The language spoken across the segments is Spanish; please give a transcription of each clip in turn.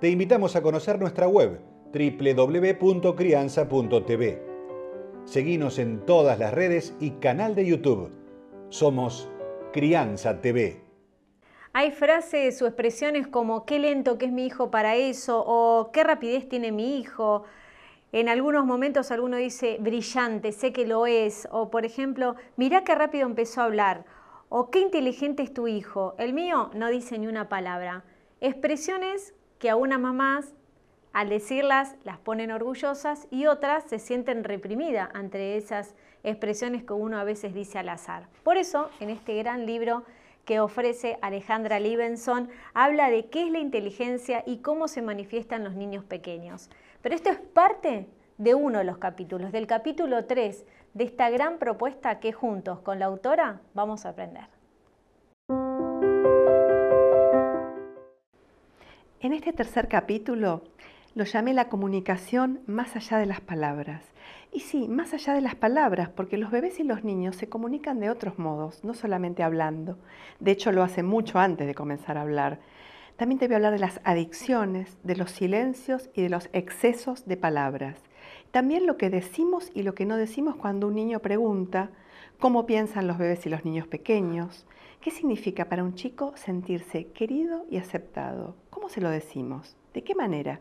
te invitamos a conocer nuestra web www.crianza.tv. Seguimos en todas las redes y canal de YouTube. Somos Crianza TV. Hay frases o expresiones como qué lento que es mi hijo para eso o qué rapidez tiene mi hijo. En algunos momentos alguno dice brillante, sé que lo es. O por ejemplo, mirá qué rápido empezó a hablar. O qué inteligente es tu hijo. El mío no dice ni una palabra. Expresiones que a unas mamás al decirlas las ponen orgullosas y otras se sienten reprimidas ante esas expresiones que uno a veces dice al azar. Por eso, en este gran libro que ofrece Alejandra Libenson, habla de qué es la inteligencia y cómo se manifiesta en los niños pequeños. Pero esto es parte de uno de los capítulos, del capítulo 3 de esta gran propuesta que juntos con la autora vamos a aprender. En este tercer capítulo lo llamé la comunicación más allá de las palabras. Y sí, más allá de las palabras, porque los bebés y los niños se comunican de otros modos, no solamente hablando. De hecho, lo hacen mucho antes de comenzar a hablar. También te voy a hablar de las adicciones, de los silencios y de los excesos de palabras. También lo que decimos y lo que no decimos cuando un niño pregunta cómo piensan los bebés y los niños pequeños, qué significa para un chico sentirse querido y aceptado, ¿Cómo se lo decimos? ¿De qué manera?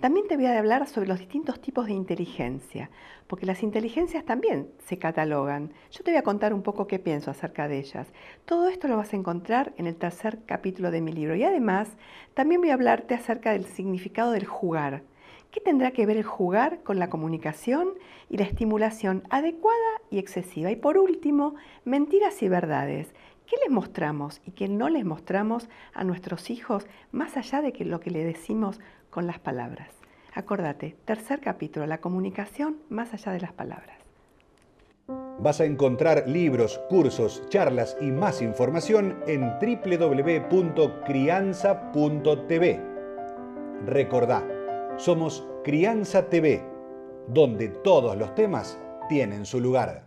También te voy a hablar sobre los distintos tipos de inteligencia, porque las inteligencias también se catalogan. Yo te voy a contar un poco qué pienso acerca de ellas. Todo esto lo vas a encontrar en el tercer capítulo de mi libro. Y además, también voy a hablarte acerca del significado del jugar. ¿Qué tendrá que ver el jugar con la comunicación y la estimulación adecuada y excesiva? Y por último, mentiras y verdades. ¿Qué les mostramos y qué no les mostramos a nuestros hijos más allá de lo que le decimos con las palabras? Acordate, tercer capítulo, la comunicación más allá de las palabras. Vas a encontrar libros, cursos, charlas y más información en www.crianza.tv. Recordá, somos Crianza TV, donde todos los temas tienen su lugar.